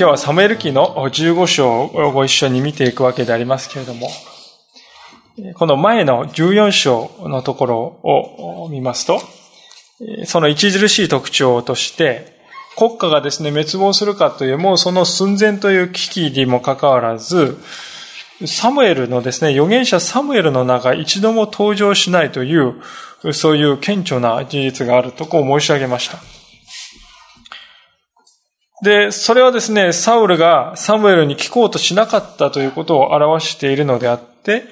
今日はサムエル記の15章をご一緒に見ていくわけでありますけれども、この前の14章のところを見ますと、その著しい特徴として、国家がですね、滅亡するかという、もうその寸前という危機にもかかわらず、サムエルのですね、預言者サムエルの名が一度も登場しないという、そういう顕著な事実があるとこう申し上げました。で、それはですね、サウルがサムエルに聞こうとしなかったということを表しているのであって、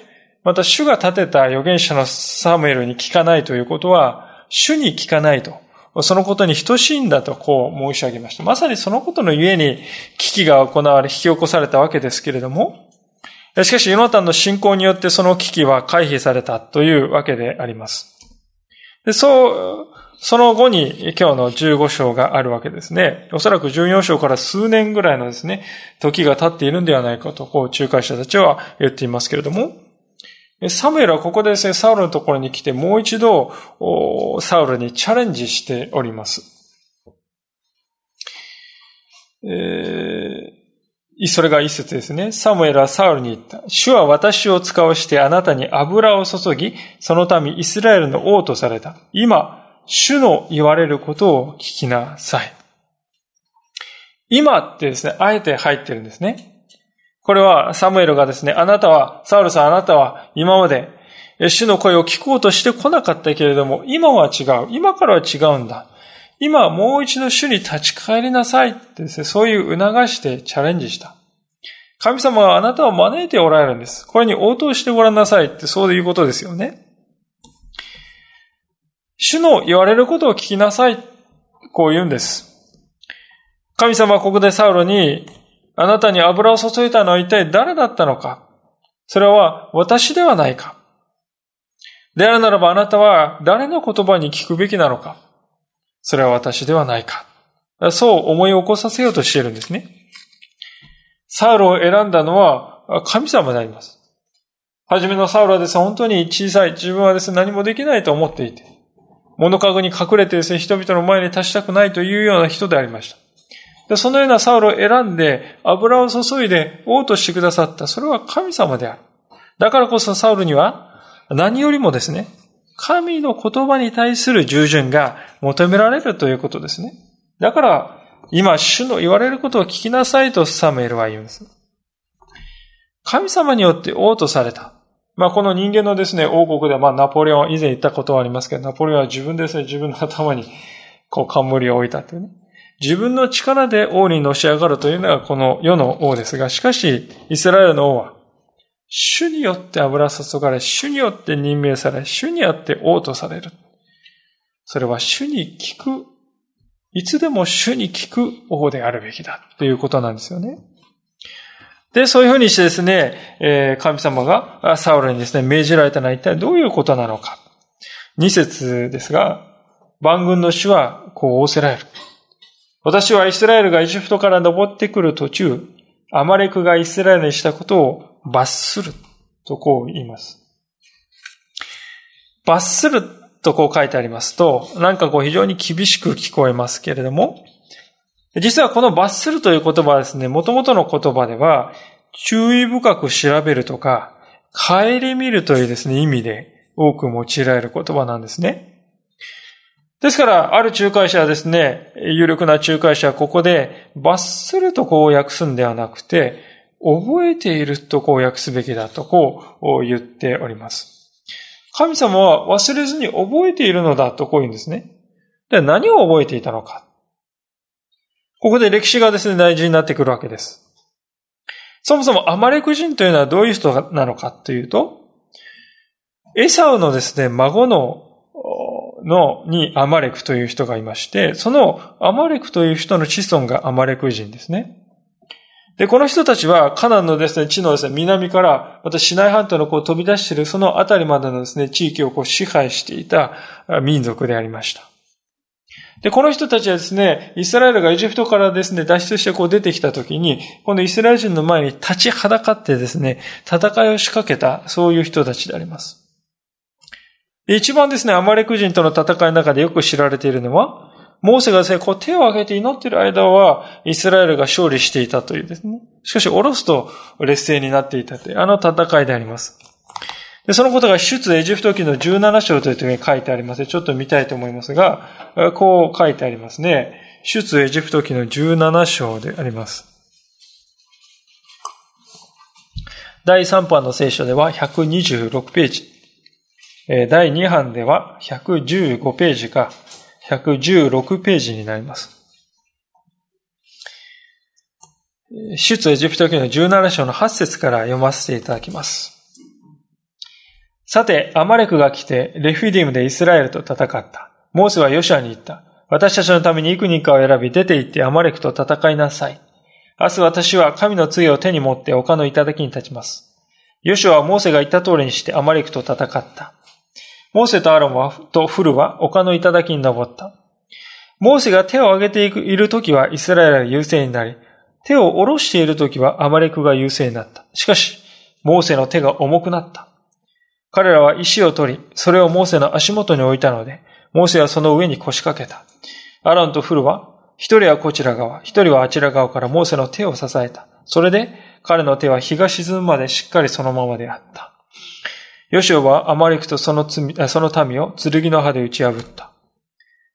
また主が立てた預言者のサムエルに聞かないということは、主に聞かないと。そのことに等しいんだとこう申し上げました。まさにそのことのゆえに危機が行われ、引き起こされたわけですけれども、しかし、ヨナタンの信仰によってその危機は回避されたというわけであります。でそう、その後に今日の15章があるわけですね。おそらく14章から数年ぐらいのですね、時が経っているんではないかと、こう仲介者たちは言っていますけれども、サムエルはここでですね、サウルのところに来てもう一度、サウルにチャレンジしております。えー、それが一節ですね。サムエルはサウルに言った。主は私を使わしてあなたに油を注ぎ、その民イスラエルの王とされた。今、主の言われることを聞きなさい。今ってですね、あえて入ってるんですね。これはサムエルがですね、あなたは、サウルさんあなたは今まで主の声を聞こうとしてこなかったけれども、今は違う。今からは違うんだ。今はもう一度主に立ち返りなさいってですね、そういう促してチャレンジした。神様はあなたを招いておられるんです。これに応答してごらんなさいってそういうことですよね。主の言われることを聞きなさい。こう言うんです。神様はここでサウロに、あなたに油を注いだのは一体誰だったのか？それは私ではないかであるならばあなたは誰の言葉に聞くべきなのか？それは私ではないかそう思い起こさせようとしているんですね。サウロを選んだのは神様であります。はじめのサウロはですね、本当に小さい、自分はですね、何もできないと思っていて、物陰に隠れてですね、人々の前に立ちたくないというような人でありました。でそのようなサウルを選んで油を注いで王としてくださった。それは神様である。だからこそサウルには何よりもですね、神の言葉に対する従順が求められるということですね。だから、今、主の言われることを聞きなさいとサムエルは言うんです。神様によって王とされた。まあ、この人間のですね、王国で、まあ、ナポレオン、以前言ったことはありますけど、ナポレオンは自分ですね、自分の頭に、こう、冠を置いたというね。自分の力で王にのし上がるというのがこの世の王ですが、しかし、イスラエルの王は、主によって油注がれ、主によって任命され、主によって王とされる。それは主に聞く、いつでも主に聞く王であるべきだということなんですよね。で、そういうふうにしてですね、えー、神様がサウルにですね、命じられたのは一体どういうことなのか。二節ですが、万軍の主はこう仰せられる。私はイスラエルがエジプトから登ってくる途中、アマレクがイスラエルにしたことを罰するとこう言います。罰するとこう書いてありますと、なんかこう非常に厳しく聞こえますけれども、実はこの罰するという言葉はですね、元々の言葉では、注意深く調べるとか、帰り見るというですね、意味で多く用いられる言葉なんですね。ですから、ある仲介者はですね、有力な仲介者はここで、罰するとこう訳すんではなくて、覚えているとこう訳すべきだとこう言っております。神様は忘れずに覚えているのだとこう言うんですね。で何を覚えていたのか。ここで歴史がですね、大事になってくるわけです。そもそもアマレク人というのはどういう人なのかというと、エサウのですね、孫の、の、にアマレクという人がいまして、そのアマレクという人の子孫がアマレク人ですね。で、この人たちはカナンのですね、地のですね、南から、またシナイ半島のこう飛び出しているその辺りまでのですね、地域をこう支配していた民族でありました。で、この人たちはですね、イスラエルがエジプトからですね、脱出してこう出てきたときに、このイスラエル人の前に立ちはだかってですね、戦いを仕掛けた、そういう人たちであります。一番ですね、アマレク人との戦いの中でよく知られているのは、モーセがですね、こう手を挙げて祈っている間は、イスラエルが勝利していたというですね。しかし、おろすと劣勢になっていたという、あの戦いであります。で、そのことが出エジプト記の17章という時に書いてありますちょっと見たいと思いますが、こう書いてありますね。出エジプト記の17章であります。第3版の聖書では126ページ。第2版では115ページか116ページになります。出エジプト記の17章の8節から読ませていただきます。さて、アマレクが来て、レフィディムでイスラエルと戦った。モーセはヨシアに言った。私たちのために幾人かを選び、出て行ってアマレクと戦いなさい。明日私は神の杖を手に持って丘の頂に立ちます。ヨシュはモーセが言った通りにしてアマレクと戦った。モーセとアロンは、とフルは丘の頂に登った。モーセが手を挙げている時はイスラエルが優勢になり、手を下ろしている時はアマレクが優勢になった。しかし、モーセの手が重くなった。彼らは石を取り、それをモーセの足元に置いたので、モーセはその上に腰掛けた。アロンとフルは、一人はこちら側、一人はあちら側からモーセの手を支えた。それで、彼の手は日が沈むまでしっかりそのままであった。ヨシオはアマリクとその罪その民を剣の刃で打ち破った。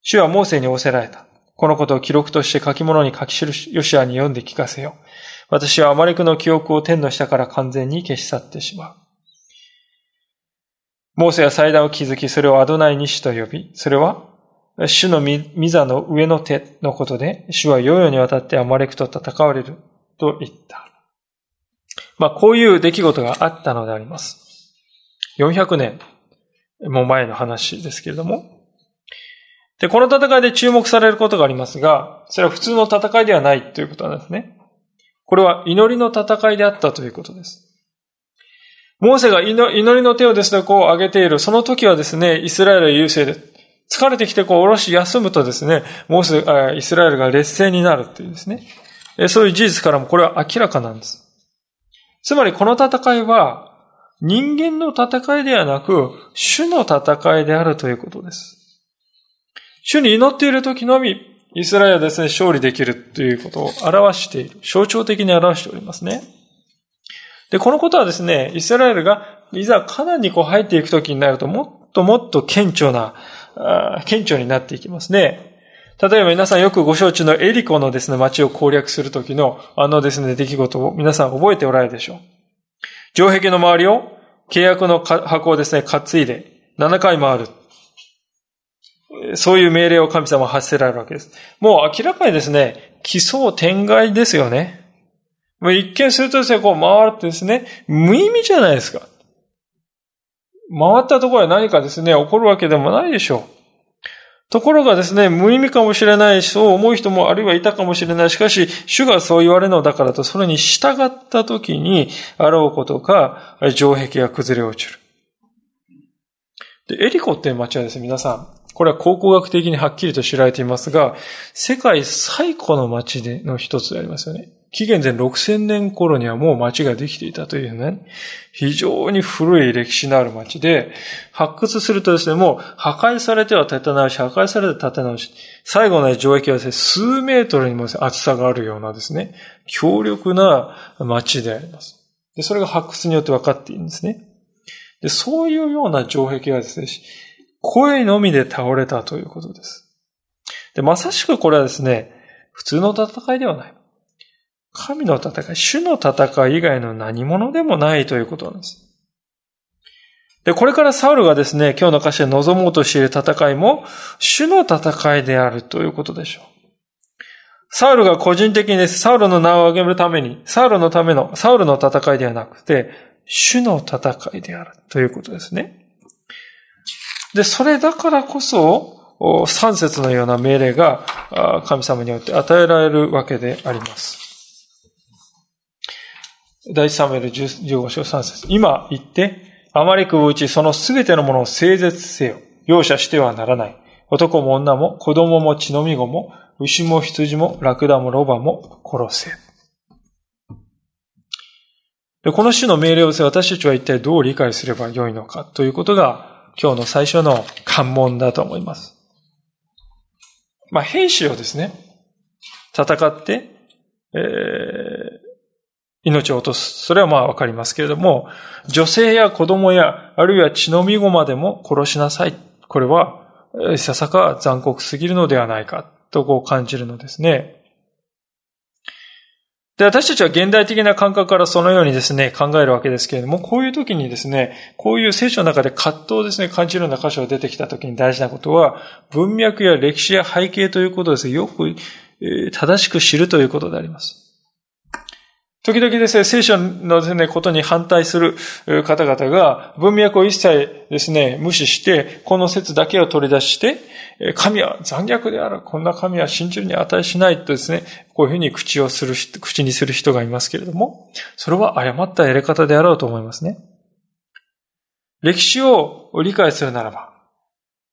主はモーセに仰せられた。このことを記録として書き物に書き記し、ヨシアに読んで聞かせよ。私はアマリクの記憶を天の下から完全に消し去ってしまう。モーセは祭壇を築き、それをアドナイニシと呼び、それは、主の御座の上の手のことで、主は世々にわたってアマレクと戦われると言った。まあ、こういう出来事があったのであります。400年も前の話ですけれども。で、この戦いで注目されることがありますが、それは普通の戦いではないということなんですね。これは祈りの戦いであったということです。モーセが祈りの手をですね、こう上げている。その時はですね、イスラエル優勢で、疲れてきてこう下ろし休むとですね、モーセ、イスラエルが劣勢になるっていうですね。そういう事実からもこれは明らかなんです。つまりこの戦いは、人間の戦いではなく、主の戦いであるということです。主に祈っている時のみ、イスラエルはですね、勝利できるということを表している。象徴的に表しておりますね。で、このことはですね、イスラエルがいざカナンにこう入っていくときになると、もっともっと顕著な、顕著になっていきますね。例えば皆さんよくご承知のエリコのですね、街を攻略するときのあのですね、出来事を皆さん覚えておられるでしょう。城壁の周りを契約の箱をですね、担いで7回回る。そういう命令を神様は発せられるわけです。もう明らかにですね、奇想天外ですよね。一見するとですね、こう回るってですね、無意味じゃないですか。回ったところで何かですね、起こるわけでもないでしょう。ところがですね、無意味かもしれないし、そう思う人もあるいはいたかもしれない。しかし、主がそう言われるのだからと、それに従った時に、あろうことか、城壁が崩れ落ちる。で、エリコっていう街はですね、皆さん、これは考古学的にはっきりと知られていますが、世界最古の街での一つでありますよね。紀元前6000年頃にはもう町ができていたというね、非常に古い歴史のある町で、発掘するとですね、もう破壊されては建て直し、破壊されて建て直し、最後の城壁はですね、数メートルにも厚さがあるようなですね、強力な町であります。で、それが発掘によって分かっているんですね。で、そういうような城壁はですね、声のみで倒れたということです。で、まさしくこれはですね、普通の戦いではない。神の戦い、主の戦い以外の何者でもないということなんです。で、これからサウルがですね、今日の歌詞で望もうとしている戦いも、主の戦いであるということでしょう。サウルが個人的にです、サウルの名を挙げるために、サウルのための、サウルの戦いではなくて、主の戦いであるということですね。で、それだからこそ、三節のような命令が神様によって与えられるわけであります。第一サムエル15章3節今言って、あまりくうちそのすべてのものを整絶せよ。容赦してはならない。男も女も子供も血のみ子も牛も羊もラクダもロバも殺せ。でこの種の命令をせ私たちは一体どう理解すればよいのかということが今日の最初の関門だと思います。まあ、兵士をですね、戦って、えー、命を落とす。それはまあわかりますけれども、女性や子供や、あるいは血のみ子までも殺しなさい。これは、ささか残酷すぎるのではないか、とこう感じるのですね。で、私たちは現代的な感覚からそのようにですね、考えるわけですけれども、こういう時にですね、こういう聖書の中で葛藤をですね、感じるような箇所が出てきた時に大事なことは、文脈や歴史や背景ということですよく、正しく知るということであります。時々ですね、聖書のですね、ことに反対する方々が文脈を一切ですね、無視して、この説だけを取り出して、神は残虐である。こんな神は信じるに値しないとですね、こういうふうに口をする、口にする人がいますけれども、それは誤ったやり方であろうと思いますね。歴史を理解するならば、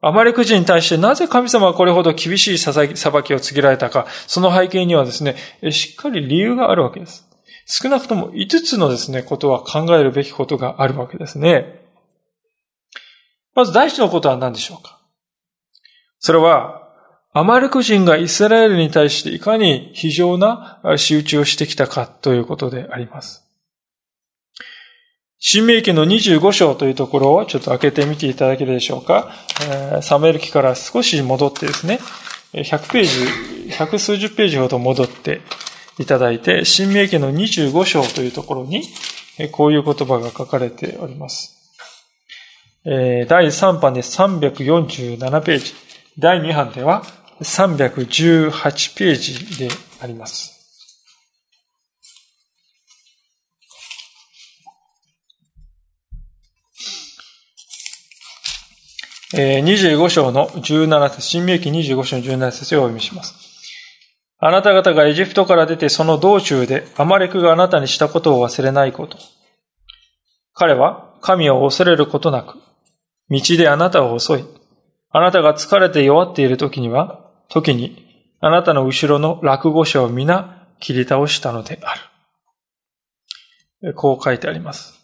アマレク人に対してなぜ神様はこれほど厳しい裁きを告げられたか、その背景にはですね、しっかり理由があるわけです。少なくとも5つのですね、ことは考えるべきことがあるわけですね。まず第一のことは何でしょうか？それは、アマルク人がイスラエルに対していかに非常な仕打ちをしてきたかということであります。新明記の25章というところをちょっと開けてみていただけるでしょうか？サムエル記から少し戻ってですね、100ページ、百数十ページほど戻って、いただいて、新明記の25章というところに、こういう言葉が書かれております。第3版で347ページ、第2版では318ページであります。25章の17節、新明記25章の17節をお読みします。あなた方がエジプトから出てその道中でアマレクがあなたにしたことを忘れないこと。彼は神を恐れることなく、道であなたを襲い、あなたが疲れて弱っている時には、時にあなたの後ろの落語者を皆切り倒したのである。こう書いてあります。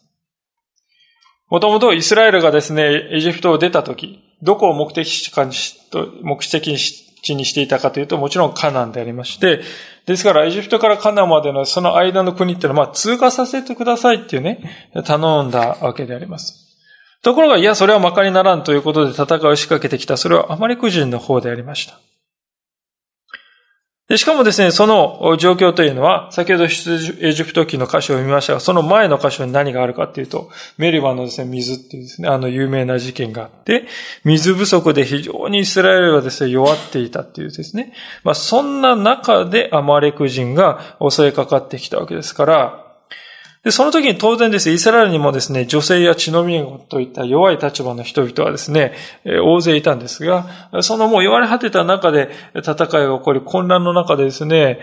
もともとイスラエルがですね、エジプトを出た時、どこを目的地にし目的地にしていたかというと、もちろんカナンでありまして、ですからエジプトからカナンまでのその間の国っていうのは、まあ通過させてくださいっていうね、頼んだわけであります。ところが、いや、それはまかにならんということで戦いを仕掛けてきた。それはアマリク人の方でありました。しかもですね、その状況というのは、先ほどエジプト記の箇所を見ましたが、その前の箇所に何があるかっていうと、メリバのですね、水っていうですね、あの有名な事件があって、水不足で非常にイスラエルがですね、弱っていたっていうですね、まあそんな中でアマレク人が襲いかかってきたわけですから、で、その時に当然ですね、イスラエルにもですね、女性や血のみ子といった弱い立場の人々はですね、大勢いたんですが、そのもう言われ果てた中で戦いが起こり、混乱の中でですね、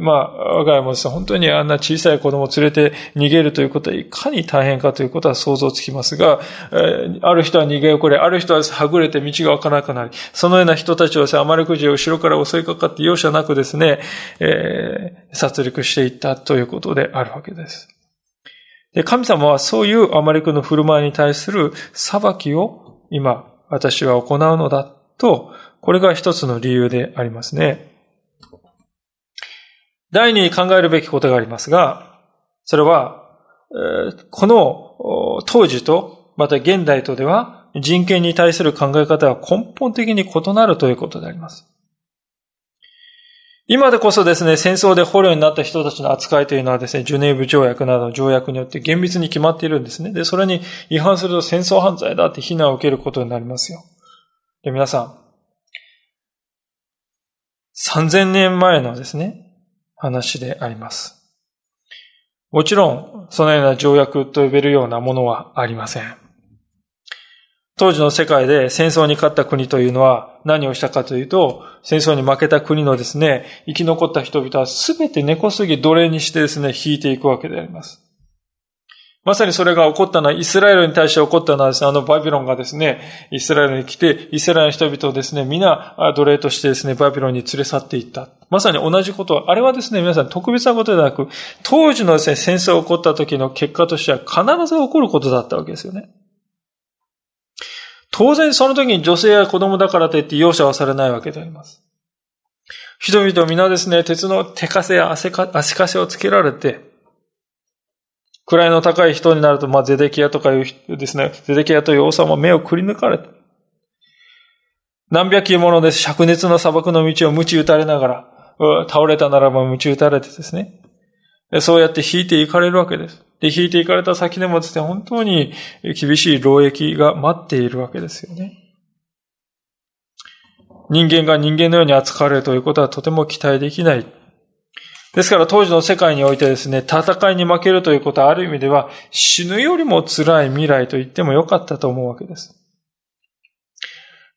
まあ、我が家もですね、本当にあんな小さい子供を連れて逃げるということはいかに大変かということは想像つきますが、ある人は逃げ遅れ、ある人ははぐれて道がわかなくなり、そのような人たちをですね、あまりくじを後ろから襲いかかって容赦なくですね、えー、殺戮していったということであるわけです。で、神様はそういうアマレクの振る舞いに対する裁きを今、私は行うのだと、これが一つの理由でありますね。第二に考えるべきことがありますが、それは、この当時と、また現代とでは、人権に対する考え方は根本的に異なるということであります。今でこそですね、戦争で捕虜になった人たちの扱いというのはですね、ジュネーブ条約などの条約によって厳密に決まっているんですね。で、それに違反すると戦争犯罪だって非難を受けることになりますよ。で、皆さん、3000年前のですね、話であります。もちろん、そのような条約と呼べるようなものはありません。当時の世界で戦争に勝った国というのは何をしたかというと、戦争に負けた国のですね、生き残った人々はすべて根こそぎ奴隷にしてですね、引いていくわけであります。まさにそれが起こったのは、イスラエルに対して起こったのはですね、あのバビロンがですね、イスラエルに来て、イスラエルの人々をですね、皆奴隷としてですね、バビロンに連れ去っていった。まさに同じこと。あれはですね、皆さん特別なことではなく、当時のですね、戦争が起こった時の結果としては必ず起こることだったわけですよね。当然その時に女性や子供だからといって容赦はされないわけであります。人々皆ですね、鉄の手かせや足かせをつけられて、位の高い人になると、まあ、ゼデキアとかいうですね、ゼデキアという王様は目をくり抜かれて、何百機ものです。灼熱の砂漠の道を鞭打たれながら、倒れたならば鞭打たれてですね。そうやって引いていかれるわけです。で、引いていかれた先でもですね、本当に厳しい労役が待っているわけですよね。人間が人間のように扱われるということはとても期待できない。ですから当時の世界においてですね、戦いに負けるということはある意味では死ぬよりも辛い未来と言ってもよかったと思うわけです。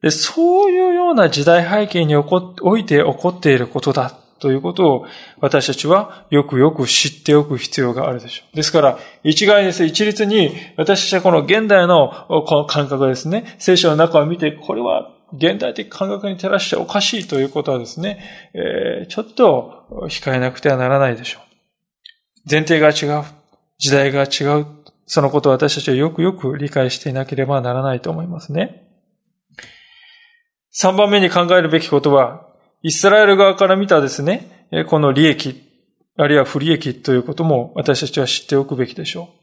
でそういうような時代背景において起こっていることだということを私たちはよくよく知っておく必要があるでしょう。ですから、一概です一律に私たちはこの現代のこの感覚ですね、聖書の中を見て、これは現代的感覚に照らしておかしいということはですね、えー、ちょっと控えなくてはならないでしょう。前提が違う。時代が違う。そのことを私たちはよくよく理解していなければならないと思いますね。三番目に考えるべきことは、イスラエル側から見たですね、この利益、あるいは不利益ということも私たちは知っておくべきでしょう。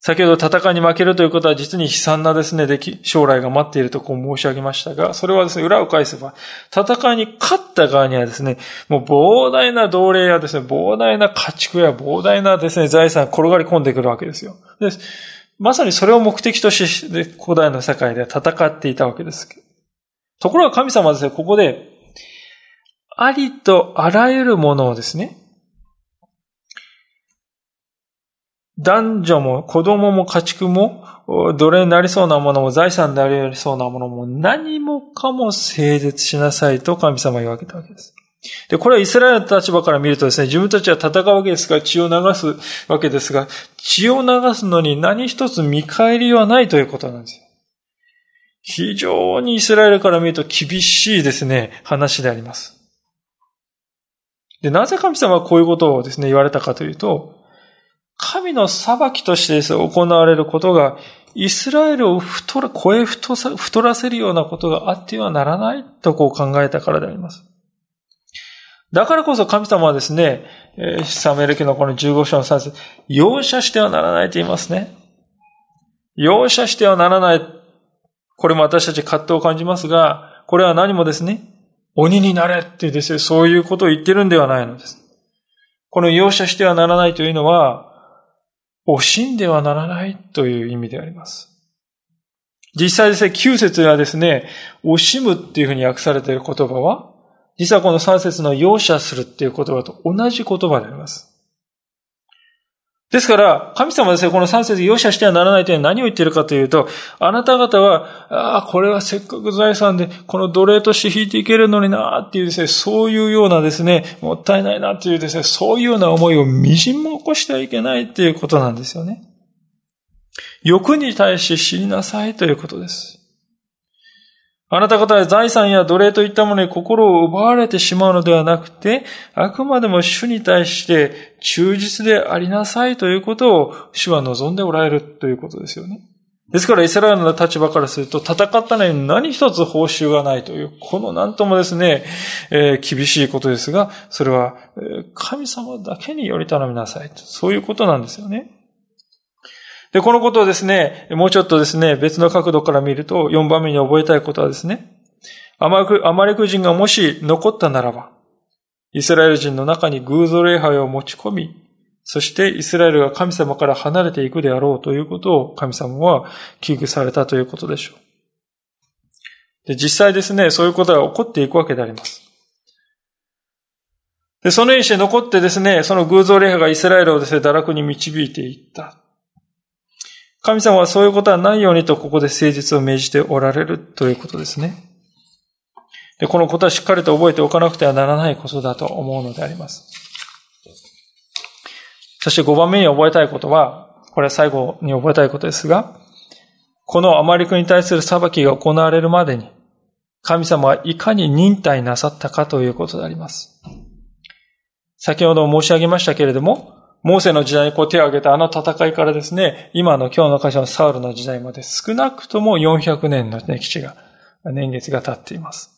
先ほど戦いに負けるということは実に悲惨なですね、将来が待っているとこう申し上げましたが、それはですね、裏を返せば、戦いに勝った側にはですね、もう膨大な奴隷やですね、膨大な家畜や膨大なですね、財産が転がり込んでくるわけですよ。でまさにそれを目的として、古代の世界では戦っていたわけです。ところが神様はですね、ここで、ありとあらゆるものをですね、男女も子供も家畜も、奴隷になりそうなものも財産になりそうなものも何もかも整絶しなさいと神様は言われたわけです。で、これはイスラエルの立場から見るとですね、自分たちは戦うわけですから血を流すわけですが、血を流すのに何一つ見返りはないということなんです。非常にイスラエルから見ると厳しいですね、話であります。で、なぜ神様はこういうことをですね、言われたかというと、神の裁きとしてですね行われることが、イスラエルを太ら、声太太らせるようなことがあってはならないとこう考えたからであります。だからこそ神様はですね、サムエル記のこの15章の3節容赦してはならないと言いますね。容赦してはならない。これも私たち葛藤を感じますが、これは何もですね、鬼になれってですね、そういうことを言ってるんではないのです。この容赦してはならないというのは、惜しんではならないという意味であります。実際ですね、9節はですね、惜しむっていうふうに訳されている言葉は、実はこの3節の容赦するっていう言葉と同じ言葉であります。ですから、神様はですね、この3節容赦してはならないというのは何を言っているかというと、あなた方は、ああ、これはせっかく財産で、この奴隷として引いていけるのになっていうですね、そういうようなですね、もったいないなっていうですね、そういうような思いをみじんも起こしてはいけないっていうことなんですよね。欲に対して知りなさいということです。あなた方は財産や奴隷といったものに心を奪われてしまうのではなくて、あくまでも主に対して忠実でありなさいということを主は望んでおられるということですよね。ですからイスラエルの立場からすると戦ったのに何一つ報酬がないという、この何ともですね、えー、厳しいことですが、それは神様だけにより頼みなさいと。そういうことなんですよね。で、このことをですね、もうちょっとですね、別の角度から見ると、4番目に覚えたいことはですね、アマレク人がもし残ったならば、イスラエル人の中に偶像礼拝を持ち込み、そしてイスラエルが神様から離れていくであろうということを神様は危惧されたということでしょう。で、実際ですね、そういうことが起こっていくわけであります。で、そのようにして残ってですね、その偶像礼拝がイスラエルをですね、堕落に導いていった。神様はそういうことはないようにとここで誠実を命じておられるということですね。で、このことはしっかりと覚えておかなくてはならないことだと思うのであります。そして5番目に覚えたいことは、これは最後に覚えたいことですが、このアマリクに対する裁きが行われるまでに、神様はいかに忍耐なさったかということであります。先ほど申し上げましたけれども、モーセの時代にこう手を挙げたあの戦いからですね、今の今日の会社のサウルの時代まで少なくとも400年の歴史が、年月が経っています。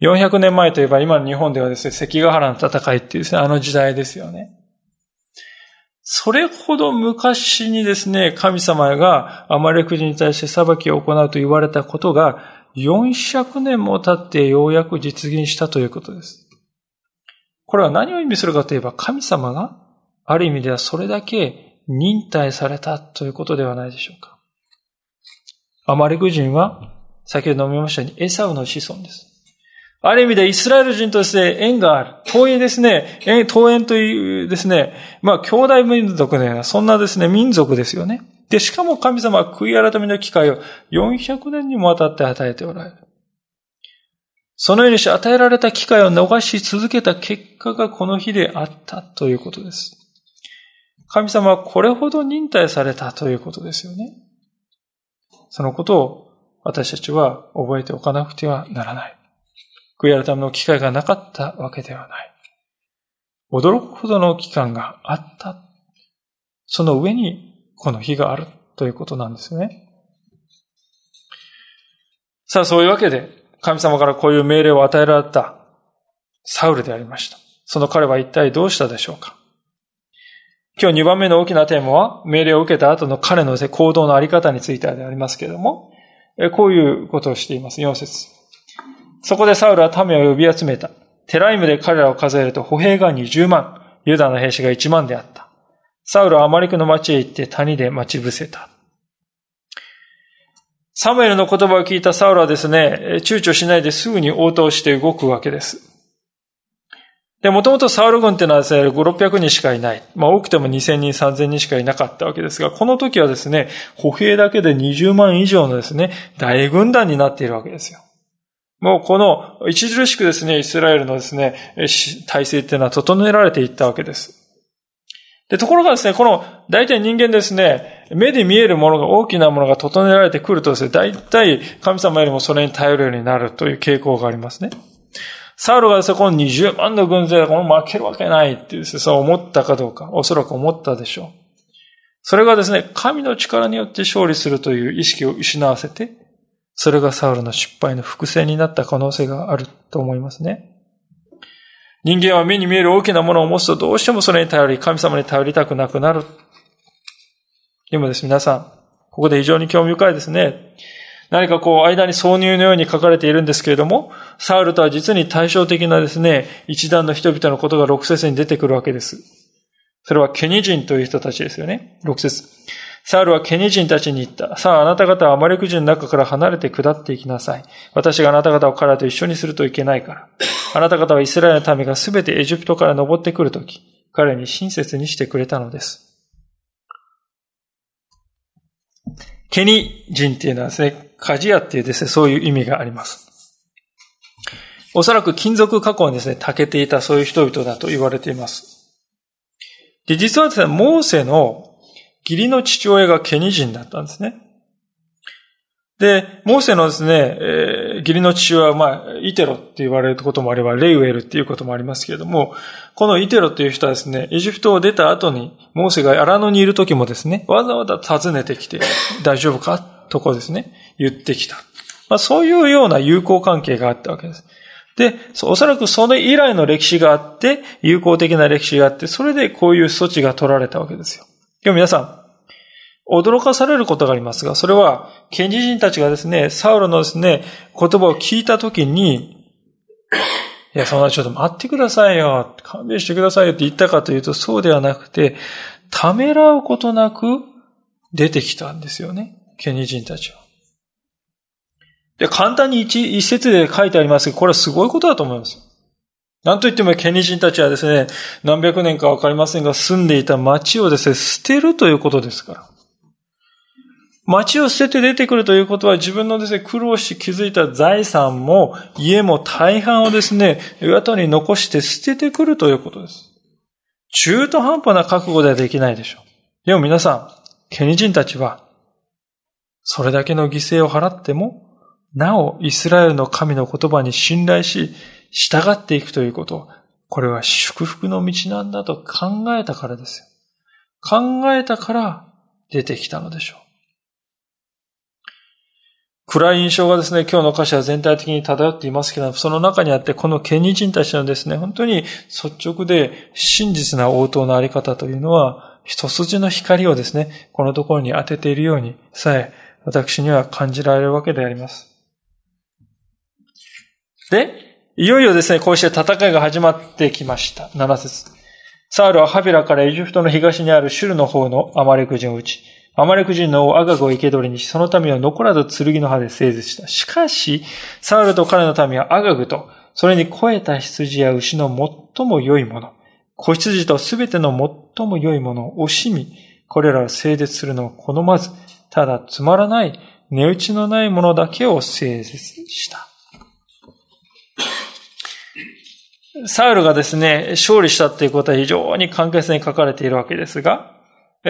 400年前といえば今の日本ではですね、関ヶ原の戦いっていうですね、あの時代ですよね。それほど昔にですね、神様がアマレク人に対して裁きを行うと言われたことが、400年も経ってようやく実現したということです。これは何を意味するかといえば、神様がある意味ではそれだけ忍耐されたということではないでしょうか。アマレク人は、先ほど述べましたようにエサウの子孫です。ある意味でイスラエル人として縁がある。遠いですね。遠縁というですね、まあ兄弟民族のような、そんなですね、民族ですよね。で、しかも神様は悔い改めの機会を400年にもわたって与えておられる。そのようにして与えられた機会を逃し続けた結果がこの日であったということです。神様はこれほど忍耐されたということですよね。そのことを私たちは覚えておかなくてはならない。悔い改めの機会がなかったわけではない。驚くほどの期間があった。その上にこの日があるということなんですね。さあ、そういうわけで、神様からこういう命令を与えられたサウルでありました。その彼は一体どうしたでしょうか今日2番目の大きなテーマは、命令を受けた後の彼の行動のあり方についてでありますけれども、こういうことをしています。4節そこでサウルは民を呼び集めた。テライムで彼らを数えると歩兵が20万、ユダの兵士が1万であった。サウルはアマリクの町へ行って谷で待ち伏せた。サムエルの言葉を聞いたサウルはですね、躊躇しないですぐに応答して動くわけです。で、もともとサウル軍っていうのはですね、5、600人しかいない。まあ多くても2000人、3000人しかいなかったわけですが、この時はですね、歩兵だけで20万以上のですね、大軍団になっているわけですよ。もうこの、著しくですね、イスラエルのですね、体制っていうのは整えられていったわけです。で、ところがですね、この、大体人間ですね、目で見えるものが、大きなものが整えられてくるとですね、大体神様よりもそれに頼るようになるという傾向がありますね。サウルがですね、この20万の軍勢でこの負けるわけないってですね、そう思ったかどうか、おそらく思ったでしょう。それがですね、神の力によって勝利するという意識を失わせて、それがサウルの失敗の伏線になった可能性があると思いますね。人間は目に見える大きなものを持つとどうしてもそれに頼り、神様に頼りたくなくなる。でもです、皆さん、ここで非常に興味深いですね。何かこう、間に挿入のように書かれているんですけれども、サウルとは実に対照的なですね、一段の人々のことが六節に出てくるわけです。それはケニ人という人たちですよね。六節。サウルはケニ人たちに言った。さあ、あなた方はアマレク人の中から離れて下っていきなさい。私があなた方を彼らと一緒にするといけないから。あなた方はイスラエルの民がすべてエジプトから登ってくるとき、彼に親切にしてくれたのです。ケニ人っていうのはですね、鍛冶屋っていうですね、そういう意味があります。おそらく金属加工にですね、長けていたそういう人々だと言われています。で、実はですね、モーセの義理の父親がケニ人だったんですね。で、モーセのですね、えー、義理の父親は、まあ、イテロって言われることもあれば、レイウェルっていうこともありますけれども、このイテロっていう人はですね、エジプトを出た後に、モーセが荒野にいる時もですね、わざわざ訪ねてきて、大丈夫かとこですね、言ってきた。まあ、そういうような友好関係があったわけです。で、おそらくそれ以来の歴史があって、友好的な歴史があって、それでこういう措置が取られたわけですよ。今日皆さん、驚かされることがありますが、それは、検事人たちがですね、サウルのですね、言葉を聞いたときに、いや、そんなちょっと待ってくださいよ、勘弁してくださいよって言ったかというと、そうではなくて、ためらうことなく出てきたんですよね、検事人たちは。で、簡単に一一節で書いてありますが、これはすごいことだと思います。なんといってもケニ人たちはですね、何百年かわかりませんが、住んでいた町をですね、捨てるということですから。町を捨てて出てくるということは自分のですね、苦労し築いた財産も家も大半をですね、後に残して捨ててくるということです。中途半端な覚悟ではできないでしょう。でも皆さん、ケニ人たちは、それだけの犠牲を払っても、なおイスラエルの神の言葉に信頼し、従っていくということ、これは祝福の道なんだと考えたからですよ。考えたから出てきたのでしょう。暗い印象がですね、今日の歌詞は全体的に漂っていますけど、その中にあって、このケニ人たちのですね、本当に率直で真実な応答のあり方というのは、一筋の光をですね、このところに当てているようにさえ、私には感じられるわけであります。で、いよいよですね、こうして戦いが始まってきました。7節サウルはハビラからエジプトの東にあるシュルの方のアマレク人を撃ち、アマレク人の王アガグを生け捕りにし、その民は残らず剣の刃で整絶した。しかし、サウルと彼の民はアガグと、それに肥えた羊や牛の最も良いもの、子羊とすべての最も良いものを惜しみ、これらを整絶するのを好まず、ただつまらない、値打ちのないものだけを整絶した。サウルがですね、勝利したっていうことは非常に簡潔に書かれているわけですが、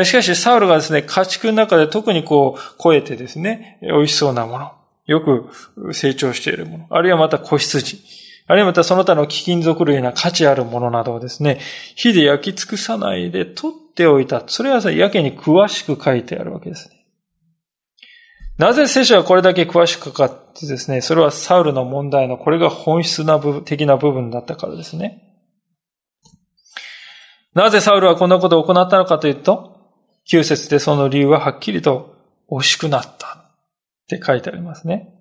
しかし、サウルがですね、家畜の中で特にこう、超えてですね、美味しそうなもの、よく成長しているもの、あるいはまた子羊、あるいはまたその他の貴金属類な価値あるものなどをですね、火で焼き尽くさないで取っておいた。それはやけに詳しく書いてあるわけですね。なぜ聖書はこれだけ詳しく書かってですね、それはサウルの問題のこれが本質な部分的な部分だったからですね。なぜサウルはこんなことを行ったのかというと、9節でその理由ははっきりと惜しくなったって書いてありますね。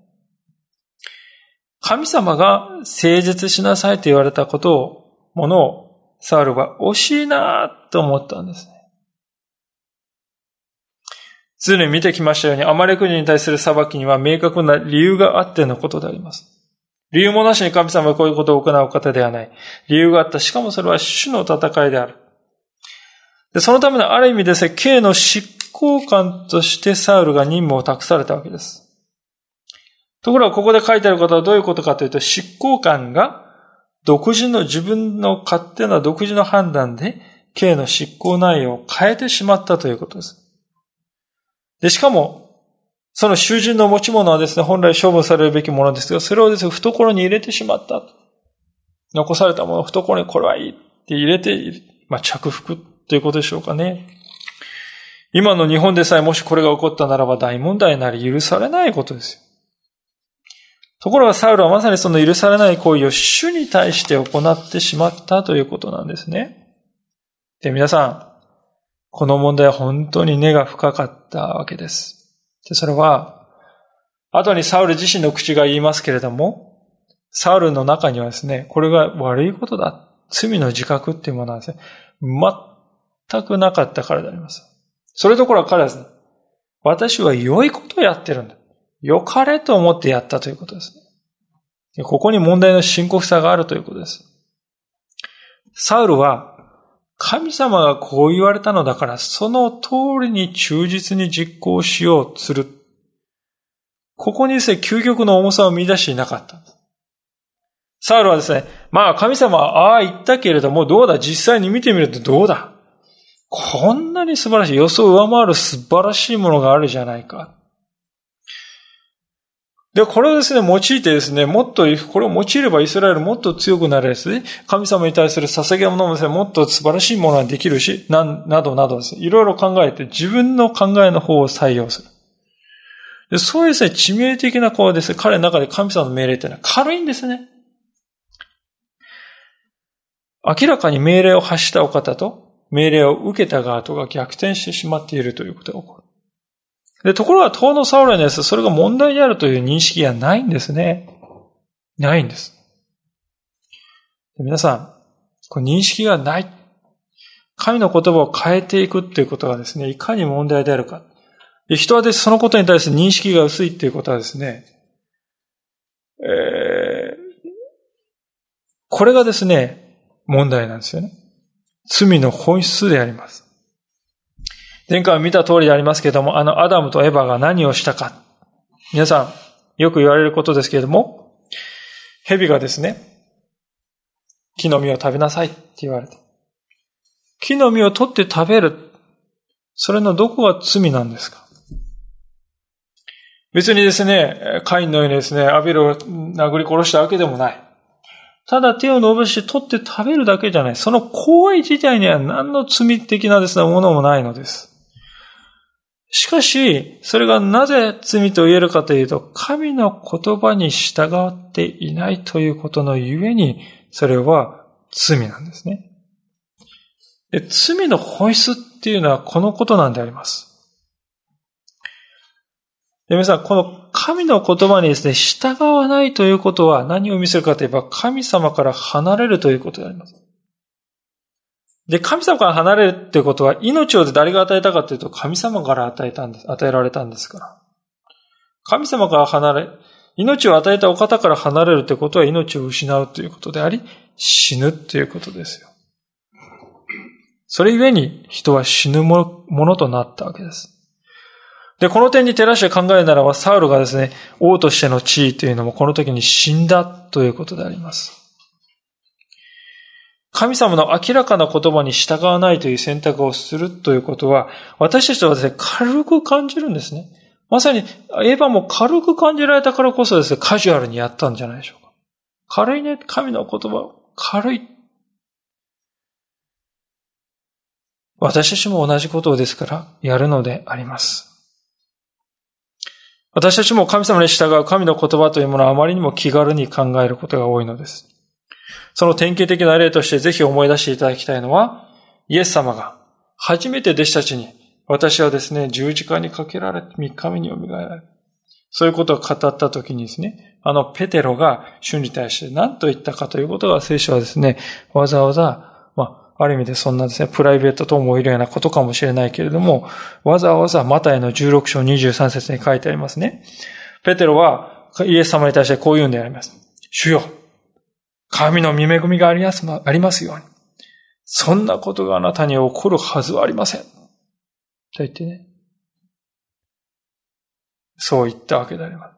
神様が誠実しなさいと言われたことを、ものをサウルは惜しいなと思ったんですね。すでに見てきましたように、アマレク人に対する裁きには明確な理由があってのことであります。理由もなしに神様はこういうことを行う方ではない。理由があった。しかもそれは主の戦いである。でそのためのある意味ですね、刑の執行官としてサウルが任務を託されたわけです。ところがここで書いてあることはどういうことかというと、執行官が独自の自分の勝手な独自の判断で刑の執行内容を変えてしまったということです。で、しかも、その囚人の持ち物はですね、本来処分されるべきものですが、それをですね、懐に入れてしまった。残されたものを懐にこれはいいって入れて、まあ、着服ということでしょうかね。今の日本でさえもしこれが起こったならば大問題になり許されないことですよ。ところがサウルはまさにその許されない行為を主に対して行ってしまったということなんですね。で、皆さん、この問題は本当に根が深かったわけです。で、それは、後にサウル自身の口が言いますけれども、サウルの中にはですね、これが悪いことだ。罪の自覚っていうものはですね、全くなかったからであります。それどころか彼はですね、私は良いことをやってるんだ。良かれと思ってやったということです。ここに問題の深刻さがあるということです。サウルは神様がこう言われたのだから、その通りに忠実に実行しようとする。ここにですね、究極の重さを見出していなかった。サウルはですね、まあ神様はああ言ったけれども、どうだ？実際に見てみるとどうだ？こんなに素晴らしい、予想を上回る素晴らしいものがあるじゃないか。で、これをですね、用いてですね、もっと、これを用いればイスラエルもっと強くなるですね、神様に対する捧げ物もですね、もっと素晴らしいものができるし、な、などなどですね、いろいろ考えて自分の考えの方を採用する。でそういうですね、致命的なこうですね、彼の中で神様の命令っていうのは軽いんですね。明らかに命令を発したお方と、命令を受けた側とが逆転してしまっているということが起こる。で、ところが、当のサウルにはそれが問題であるという認識がないんですね。ないんです。皆さん、こ認識がない。神の言葉を変えていくっていうことがですね、いかに問題であるか。人はです、そのことに対して認識が薄いっていうことはですね、えー、これがですね、問題なんですよね。罪の本質であります。前回見た通りでありますけれども、あのアダムとエヴァが何をしたか。皆さん、よく言われることですけれども、蛇がですね、木の実を食べなさいって言われて。木の実を取って食べる。それのどこが罪なんですか？別にですね、カインのようにですね、アベルを殴り殺したわけでもない。ただ手を伸ばして取って食べるだけじゃない。その行為自体には何の罪的なですね、ものもないのです。しかし、それがなぜ罪と言えるかというと、神の言葉に従っていないということのゆえに、それは罪なんですね。で罪の本質っていうのはこのことなんであります。で皆さん、この神の言葉にですね、従わないということは何を見せるかといえば、神様から離れるということであります。で、神様から離れるということは、命を誰が与えたかというと、神様から与えたんです、与えられたんですから。神様から離れ、命を与えたお方から離れるということは命を失うということであり、死ぬということですよ。それゆえに人は死ぬものとなったわけです。で、この点に照らして考えるならば、サウルがですね、王としての地位というのもこの時に死んだということであります。神様の明らかな言葉に従わないという選択をするということは、私たちはですね、軽く感じるんですね。まさに、エヴァも軽く感じられたからこそですね、カジュアルにやったんじゃないでしょうか。軽いね、神の言葉、軽い。私たちも同じことですから、やるのであります。私たちも神様に従う神の言葉というものはあまりにも気軽に考えることが多いのです。その典型的な例としてぜひ思い出していただきたいのは、イエス様が初めて弟子たちに、私はですね、十字架にかけられて三日目に蘇られる。そういうことを語った時にですね、あのペテロが主に対して何と言ったかということが聖書はですね、わざわざ、まあ、ある意味でそんなですね、プライベートと思えるようなことかもしれないけれども、わざわざマタイの16章23節に書いてありますね。ペテロはイエス様に対してこう言うんであります。主よ、神の見恵みがありますように。そんなことがあなたに起こるはずはありません。と言ってね。そう言ったわけであります。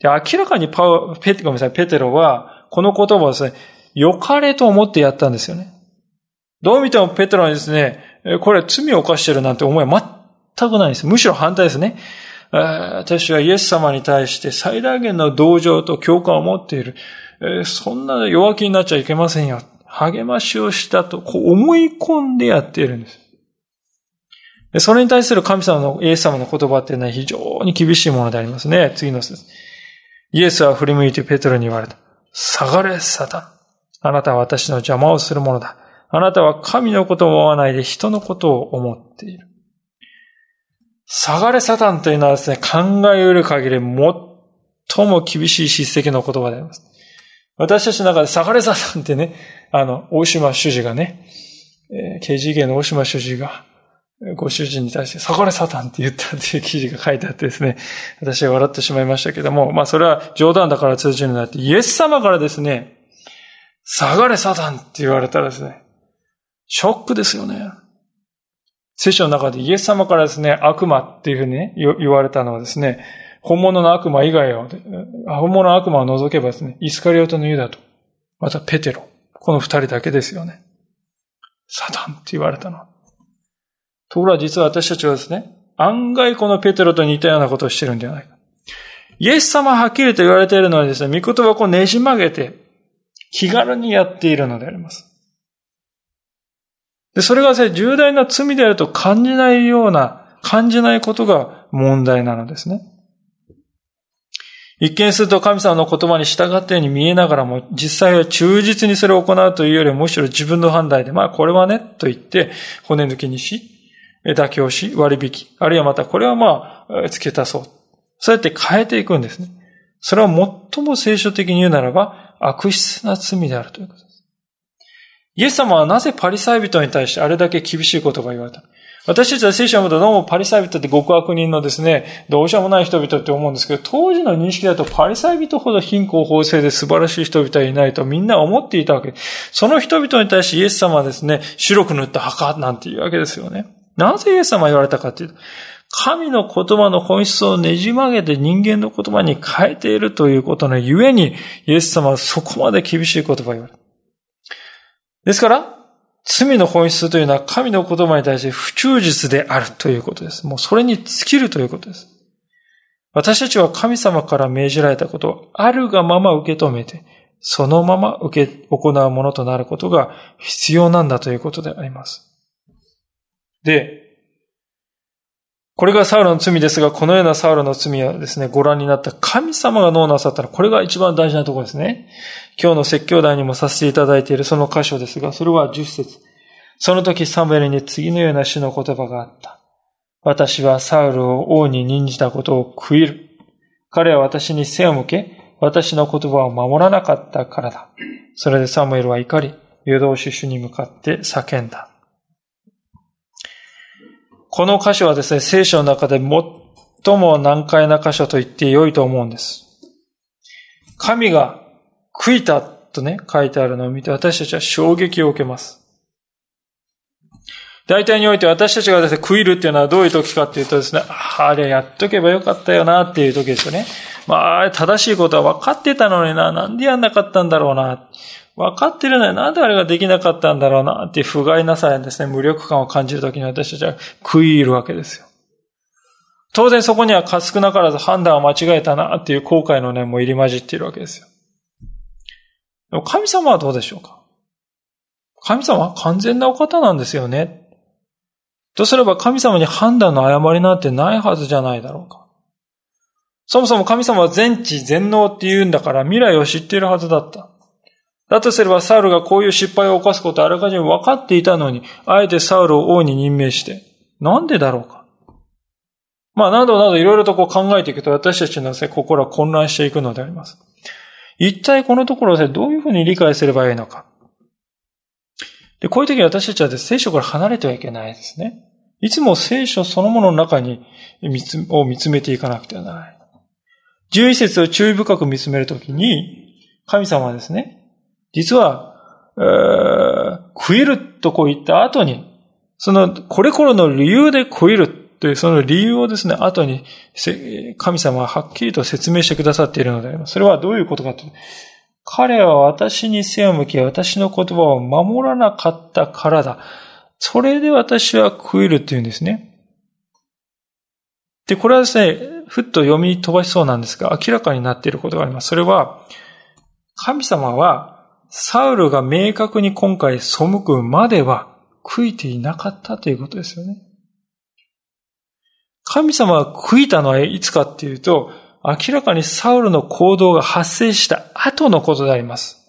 で、明らかにパウ、ペテ、ごめんなさい、ペテロは、この言葉をですね、良かれと思ってやったんですよね。どう見てもペテロはですね、これ罪を犯してるなんて思いは全くないんです。むしろ反対ですね。私はイエス様に対して最大限の同情と共感を持っている。そんな弱気になっちゃいけませんよ。励ましをしたと、こう思い込んでやっているんです。それに対する神様のイエス様の言葉っていうのは非常に厳しいものでありますね。次の説。イエスは振り向いてペテロに言われた。下がれ、サタン。あなたは私の邪魔をするものだ。あなたは神のことを思わないで人のことを思っている。下がれサタンというのはですね、考えうる限り最も厳しい叱責の言葉であります。私たちの中で下がれサタンってね、あの、大島主事がね、えー、KGK の大島主事が、ご主人に対して、下がれサタンって言ったっていう記事が書いてあってですね、私は笑ってしまいましたけども、まあそれは冗談だから通じるようになって、イエス様からですね、下がれサタンって言われたらですね、ショックですよね。聖書の中でイエス様からですね、悪魔っていうふうにね、言われたのはですね、本物の悪魔以外を、本物の悪魔を除けばですね、イスカリオトのユダと、またペテロ。この二人だけですよね。サタンって言われたの。ところが実は私たちはですね、案外このペテロと似たようなことをしてるんじゃないか。イエス様はっきりと言われているのはですね、御言葉をこうねじ曲げて、気軽にやっているのであります。で、それがですね、重大な罪であると感じないような、感じないことが問題なのですね。一見すると神様の言葉に従ったように見えながらも、実際は忠実にそれを行うというよりも、むしろ自分の判断で、まあこれはね、と言って、骨抜きにし、妥協し、割引、あるいはまたこれはまあ、付け足そう。そうやって変えていくんですね。それは最も聖書的に言うならば、悪質な罪であるということです。イエス様はなぜパリサイ人に対してあれだけ厳しい言葉を言われたの私たちは聖書を読むとどうもパリサイ人って極悪人のですね、どうしようもない人々って思うんですけど、当時の認識だとパリサイ人ほど貧困法制で素晴らしい人々はいないとみんな思っていたわけその人々に対してイエス様はですね、白く塗った墓なんていうわけですよね。なぜイエス様は言われたかっていうと、神の言葉の本質をねじ曲げて人間の言葉に変えているということのゆえに、イエス様はそこまで厳しい言葉を言われた。ですから、罪の本質というのは神の言葉に対して不忠実であるということです。もうそれに尽きるということです。私たちは神様から命じられたことをあるがまま受け止めて、そのまま受け、行うものとなることが必要なんだということであります。で、これがサウロの罪ですが、このようなサウロの罪はですね、ご覧になった神様が脳なさったら、これが一番大事なところですね。今日の説教題にもさせていただいているその箇所ですが、それは10節その時サムエルに次のような主の言葉があった。私はサウルを王に任じたことを悔いる。彼は私に背を向け、私の言葉を守らなかったからだ。それでサムエルは怒り、誘導主主に向かって叫んだ。この箇所はですね、聖書の中で最も難解な箇所と言って良いと思うんです。神が悔いたとね、書いてあるのを見て私たちは衝撃を受けます。大体において私たちがですね、悔いるっていうのはどういう時かっていうとですね、あれやっとけばよかったよなっていう時ですよね。まあ、正しいことは分かってたのにな、なんでやんなかったんだろうな。分かってるのになんであれができなかったんだろうなっていう不甲斐なさやですね、無力感を感じるときに私たちは食い入るわけですよ。当然そこには少なからず判断を間違えたなっていう後悔の念も入り混じっているわけですよ。でも神様はどうでしょうか？神様は完全なお方なんですよね。とすれば神様に判断の誤りなんてないはずじゃないだろうか。そもそも神様は全知全能って言うんだから未来を知っているはずだった。だとすればサウルがこういう失敗を犯すことあらかじめ分かっていたのに、あえてサウルを王に任命して、なんでだろうか。まあ、などなどいろいろとこう考えていくと私たちの心は混乱していくのであります。一体このところでどういうふうに理解すればいいのか。で、こういう時私たちは聖書から離れてはいけないですね。いつも聖書そのものの中に見つを見つめていかなくてはならない。十一節を注意深く見つめるときに、神様はですね、実は、えー、食えるとこう言った後に、その、これこれの理由で食えるというその理由をですね、後に、神様ははっきりと説明してくださっているのであります。それはどういうことかというと、彼は私に背を向き、私の言葉を守らなかったからだ。それで私は食えるっていうんですね。で、これはですね、ふっと読み飛ばしそうなんですが、明らかになっていることがあります。それは、神様はサウルが明確に今回背くまでは悔いていなかったということですよね。神様が悔いたのはいつかっていうと、明らかにサウルの行動が発生した後のことであります。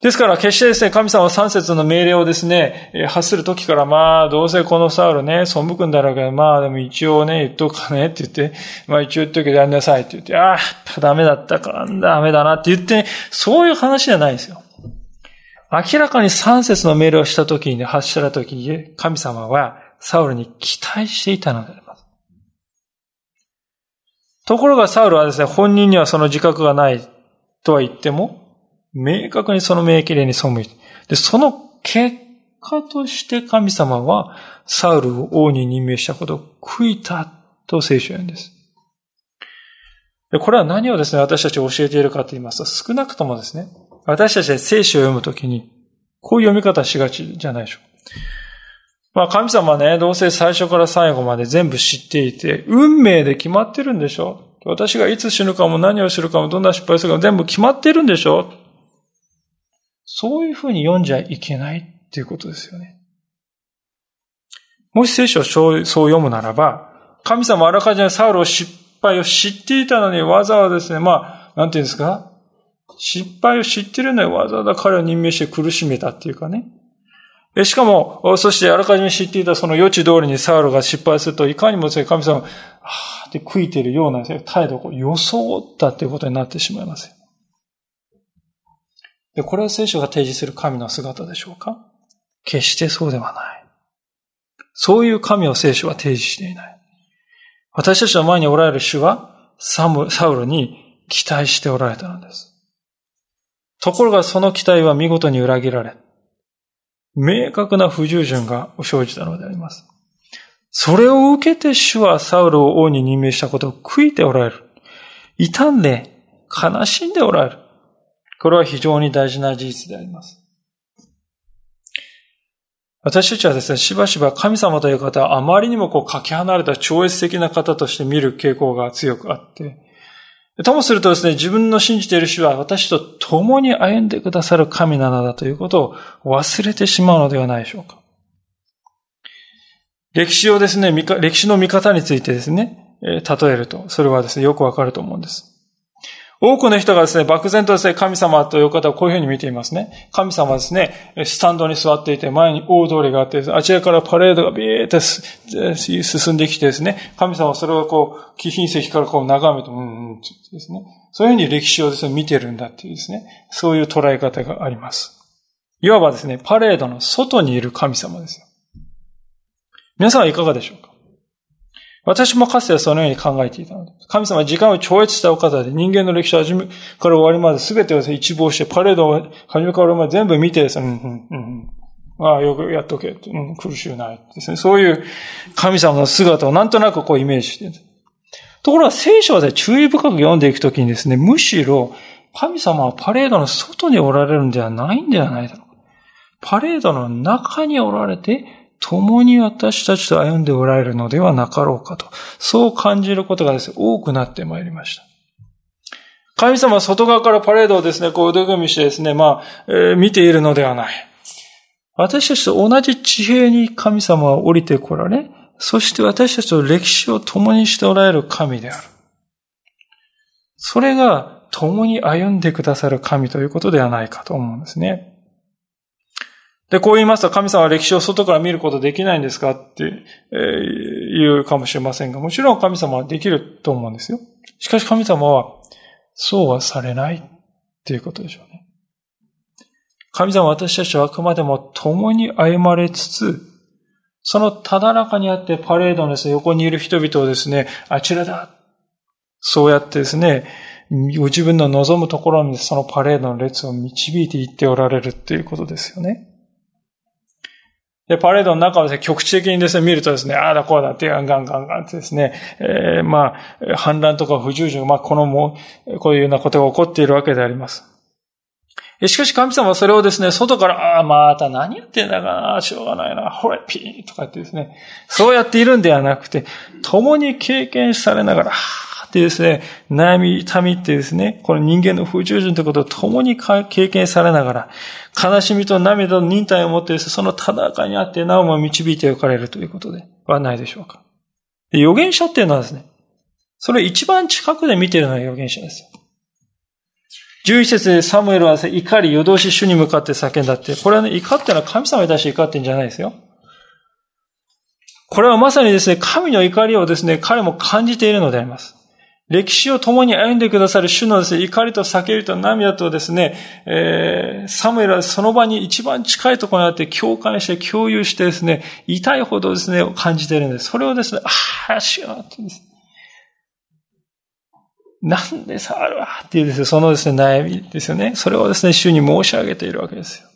ですから決してですね、神様は三節の命令をですね、発する時から、まあ、どうせこのサウルね、背くんだろうけど、まあ、でも一応ね、言っとくかねって言って、まあ一応言っとくけどやんなさいって言って、ああ、ダメだったか、ダメだなって言って、そういう話じゃないですよ。明らかに三節の命令をした時に、ね、発した時に、神様はサウルに期待していたのであります。ところがサウルはですね、本人にはその自覚がないとは言っても、明確にその命令に背いて、で、その結果として神様はサウルを王に任命したことを悔いたと聖書は言うんです。でこれは何をですね、私たち教えているかと言いますと、少なくともですね、私たちで聖書を読むときに、こういう読み方しがちじゃないでしょう。まあ神様はね、どうせ最初から最後まで全部知っていて、運命で決まってるんでしょ私がいつ死ぬかも何をするかもどんな失敗するかも全部決まってるんでしょそういうふうに読んじゃいけないっていうことですよね。もし聖書をそう読むならば、神様あらかじめサウルを失敗を知っていたのにわざわざですね、まあ、なんていうんですか？失敗を知ってるのにわざわざ彼を任命して苦しめたっていうかね。しかも、そしてあらかじめ知っていたその余地通りにサウルが失敗すると、いかにもですね、神様、あーって悔いているような態度を装ったっていうことになってしまいます。で、これは聖書が提示する神の姿でしょうか？決してそうではない。そういう神を聖書は提示していない。私たちの前におられる主はサム、サウルに期待しておられたのです。ところがその期待は見事に裏切られ、明確な不従順が生じたのであります。それを受けて主はサウルを王に任命したことを悔いておられる。傷んで悲しんでおられる。これは非常に大事な事実であります。私たちはですね、しばしば神様という方はあまりにもこうかけ離れた超越的な方として見る傾向が強くあって、ともするとですね、自分の信じている主は私と共に歩んでくださる神なのだということを忘れてしまうのではないでしょうか。歴史をですね、歴史の見方についてですね、例えると、それはですね、よくわかると思うんです。多くの人がですね、漠然とですね、神様という方をこういうふうに見ていますね。神様はですね、スタンドに座っていて、前に大通りがあって、あちらからパレードがビーって進んできてですね、神様はそれをこう、貴賓席からこう眺めて、うんうんですね。そういうふうに歴史をですね、見てるんだっていうですね、そういう捉え方があります。いわばですね、パレードの外にいる神様ですよ。皆さんはいかがでしょうか？私もかつてはそのように考えていたのです。神様は時間を超越したお方で人間の歴史を始めから終わりまで全てを一望してパレードを初めから終わりまで全部見てですね、うんうんうんああ、よくやっとけ、うん、苦しゅうないですね。そういう神様の姿をなんとなくこうイメージしている。ところが聖書は、注意深く読んでいくときにですね、むしろ神様はパレードの外におられるんではないんではないだろう。パレードの中におられて、共に私たちと歩んでおられるのではなかろうかと、そう感じることがですね、多くなってまいりました。神様は外側からパレードをですね、こう腕組みしてですね、まあ、えー、見ているのではない。私たちと同じ地平に神様は降りてこられ、そして私たちと歴史を共にしておられる神である。それが共に歩んでくださる神ということではないかと思うんですね。で、こう言いますと、神様は歴史を外から見ることできないんですかって、えー、言うかもしれませんが、もちろん神様はできると思うんですよ。しかし神様は、そうはされないっていうことでしょうね。神様は私たちはあくまでも共に歩まれつつ、そのただ中にあってパレードのですね、横にいる人々をですね、あちらだ。そうやってですね、ご自分の望むところにそのパレードの列を導いていっておられるっていうことですよね。で、パレードの中をですね、局地的にですね、見るとですね、ああだこうだって、ガンガンガンガンってですね、えー、まあ、反乱とか不従順、まあ、このも、こういうようなことが起こっているわけであります。しかし神様はそれをですね、外から、ああ、また何やってんだかな、しょうがないな、ほれ、ピーとか言ってですね、そうやっているんではなくて、共に経験されながら、ってですね、悩み、痛みってですね、この人間の不従順ということを共に経験されながら、悲しみと涙と忍耐を持ってですね、そのただ中にあってなおも導いておかれるということではないでしょうか。で預言者っていうのはですね、それ一番近くで見てるのは預言者ですよ。11節でサムエルは怒り、夜通し主に向かって叫んだって、これはね、怒ってのは神様に対して怒ってんじゃないですよ。これはまさにですね、神の怒りをですね、彼も感じているのであります。歴史を共に歩んでくださる主のですね、怒りと叫びと涙とですね、えー、サムエルはその場に一番近いところにあって共感して共有してですね、痛いほどですね、感じているんです。それをですね、ああ、主ようってですね。なんで触るわっていうですね、そのですね、悩みですよね。それをですね、主に申し上げているわけですよ。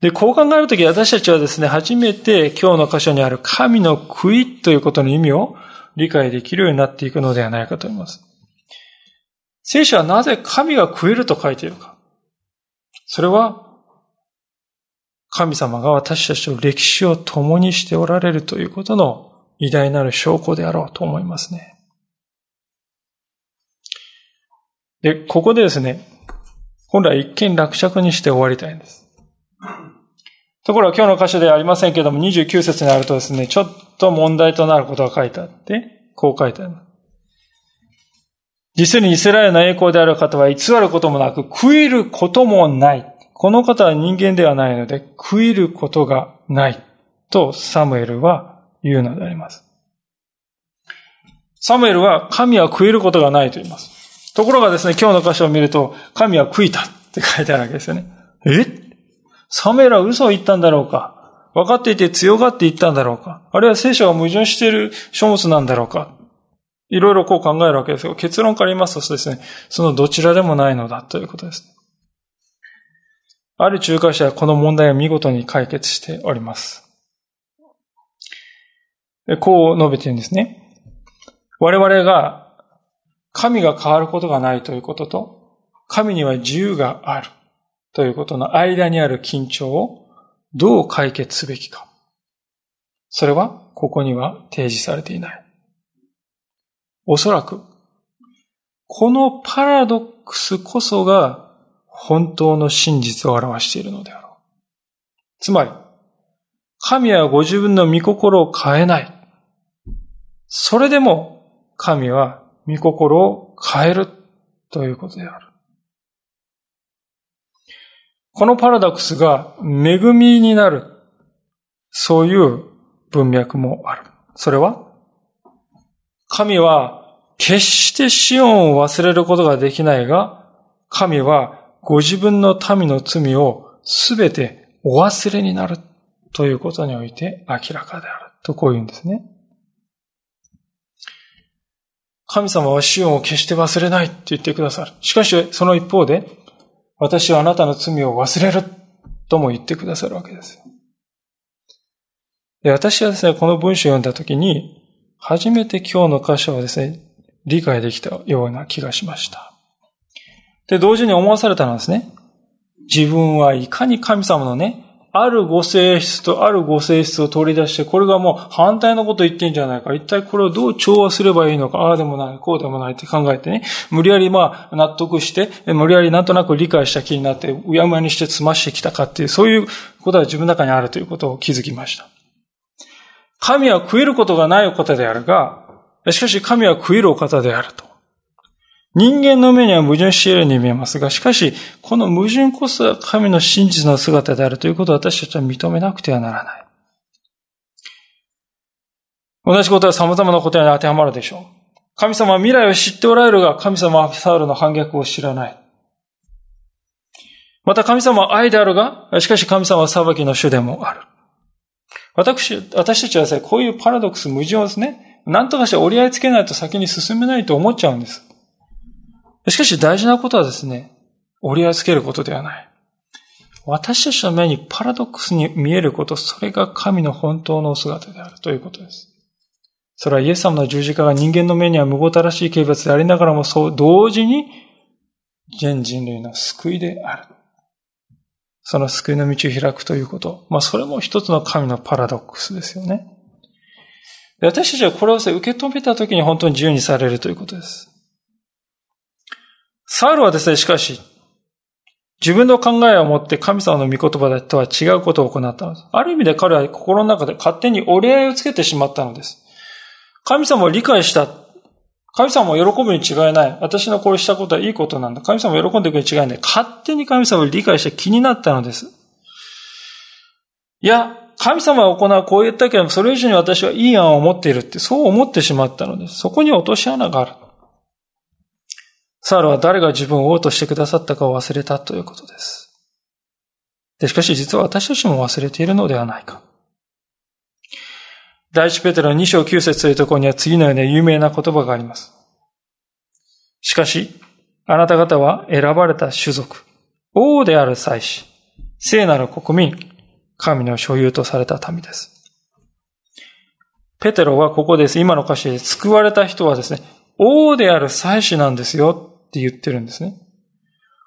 で、こう考えるとき私たちはですね、初めて今日の箇所にある神の悔いということの意味を理解できるようになっていくのではないかと思います。聖書はなぜ神が食えると書いているか。それは、神様が私たちと歴史を共にしておられるということの偉大なる証拠であろうと思いますね。で、ここでですね、本来一見落着にして終わりたいんです。ところが今日の箇所ではありませんけども、29節にあるとですね、ちょっと問題となることが書いてあって、こう書いてある。実にイスラエルの栄光である方は偽ることもなく、食いることもない。この方は人間ではないので、食いることがない。とサムエルは言うのであります。サムエルは神は食えることがないと言います。ところがですね、今日の箇所を見ると、神は食いたって書いてあるわけですよね。え？サムエルは嘘を言ったんだろうか？分かっていて強がって言ったんだろうかあるいは聖書が矛盾している書物なんだろうかいろいろこう考えるわけですが、結論から言いますとですね、そのどちらでもないのだということです。ある仲介者はこの問題を見事に解決しております。こう述べているんですね。我々が神が変わることがないということと、神には自由があるということの間にある緊張をどう解決すべきか。それは、ここには提示されていない。おそらく、このパラドックスこそが本当の真実を表しているのであろう。つまり、神はご自分の御心を変えない。それでも神は御心を変えるということである。このパラダクスが恵みになる、そういう文脈もある。それは、神は決して死音を忘れることができないが、神はご自分の民の罪をすべてお忘れになるということにおいて明らかである。とこう言うんですね。神様は死音を決して忘れないって言ってくださる。しかし、その一方で、私はあなたの罪を忘れるとも言ってくださるわけです。で私はですね、この文章を読んだときに、初めて今日の箇所をですね、理解できたような気がしました。で、同時に思わされたのはですね、自分はいかに神様のね、あるご性質とあるご性質を取り出して、これがもう反対のこと言ってんじゃないか。一体これをどう調和すればいいのか。ああでもない、こうでもないって考えてね。無理やりまあ納得して、無理やりなんとなく理解した気になって、うやむやにして済ましてきたかっていう、そういうことは自分の中にあるということを気づきました。神は食えることがないお方であるが、しかし神は食えるお方であると。人間の目には矛盾しているように見えますが、しかし、この矛盾こそが神の真実の姿であるということを私たちは認めなくてはならない。同じことは様々なことに当てはまるでしょう。神様は未来を知っておられるが、神様はサウルの反逆を知らない。また神様は愛であるが、しかし神様は裁きの主でもある。私、私たちは、こういうパラドックス、矛盾をですね、何とかして折り合いつけないと先に進めないと思っちゃうんです。しかし大事なことはですね、折り合いつけることではない。私たちの目にパラドックスに見えること、それが神の本当の姿であるということです。それはイエス様の十字架が人間の目には無ごたらしい刑罰でありながらも、そう同時に全人類の救いである。その救いの道を開くということ。まあ、それも一つの神のパラドックスですよね。私たちはこれを受け止めたときに本当に自由にされるということです。サウルはですね、しかし、自分の考えを持って神様の御言葉とは違うことを行ったのです。ある意味で彼は心の中で勝手に折り合いをつけてしまったのです。神様を理解した。神様も喜ぶに違いない。私のこれしたことはいいことなんだ。神様も喜んでいくに違いない。勝手に神様を理解して気になったのです。いや、神様が行うこう言ったけれども、それ以上に私はいい案を持っているって、そう思ってしまったのです。そこに落とし穴がある。サールは誰が自分を王としてくださったかを忘れたということです。で、しかし実は私たちも忘れているのではないか。第一ペテロ2章9節というところには次のような有名な言葉があります。しかし、あなた方は選ばれた種族、王である祭司、聖なる国民、神の所有とされた民です。ペテロはここです。今の歌詞で救われた人はですね、王である祭司なんですよって言ってるんですね。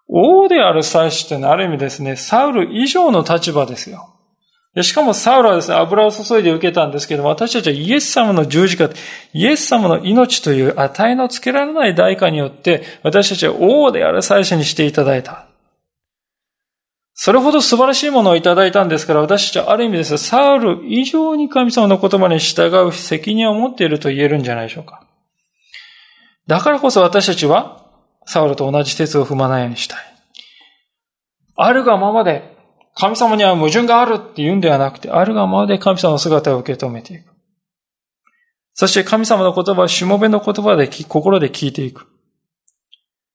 王である祭司ってのはある意味ですね、サウル以上の立場ですよ。しかもサウルはですね、油を注いで受けたんですけども、私たちはイエス様の十字架、イエス様の命という値のつけられない代価によって、私たちは王である祭司にしていただいた。それほど素晴らしいものをいただいたんですから、私たちはある意味ですね、サウル以上に神様の言葉に従う責任を持っていると言えるんじゃないでしょうか。だからこそ私たちは、サウルと同じ鉄を踏まないようにしたい。あるがままで、神様には矛盾があるって言うんではなくて、あるがままで神様の姿を受け止めていく。そして神様の言葉をしもべの言葉で心で聞いていく。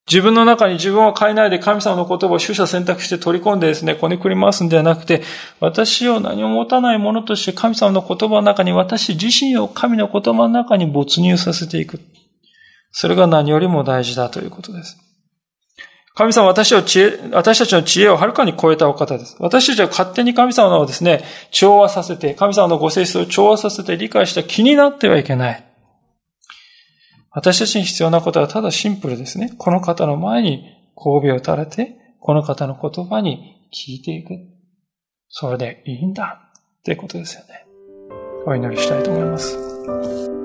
自分の中に自分を変えないで神様の言葉を取捨選択して取り込んでですね、こねくり回すんではなくて、私を何も持たないものとして神様の言葉の中に私自身を神の言葉の中に没入させていく。それが何よりも大事だということです。神様は私を知恵、私たちの知恵をはるかに超えたお方です。私たちは勝手に神様をですね、調和させて、神様のご性質を調和させて理解した気になってはいけない。私たちに必要なことはただシンプルですね。この方の前に神戸を垂れて、この方の言葉に聞いていく。それでいいんだってことですよね。お祈りしたいと思います。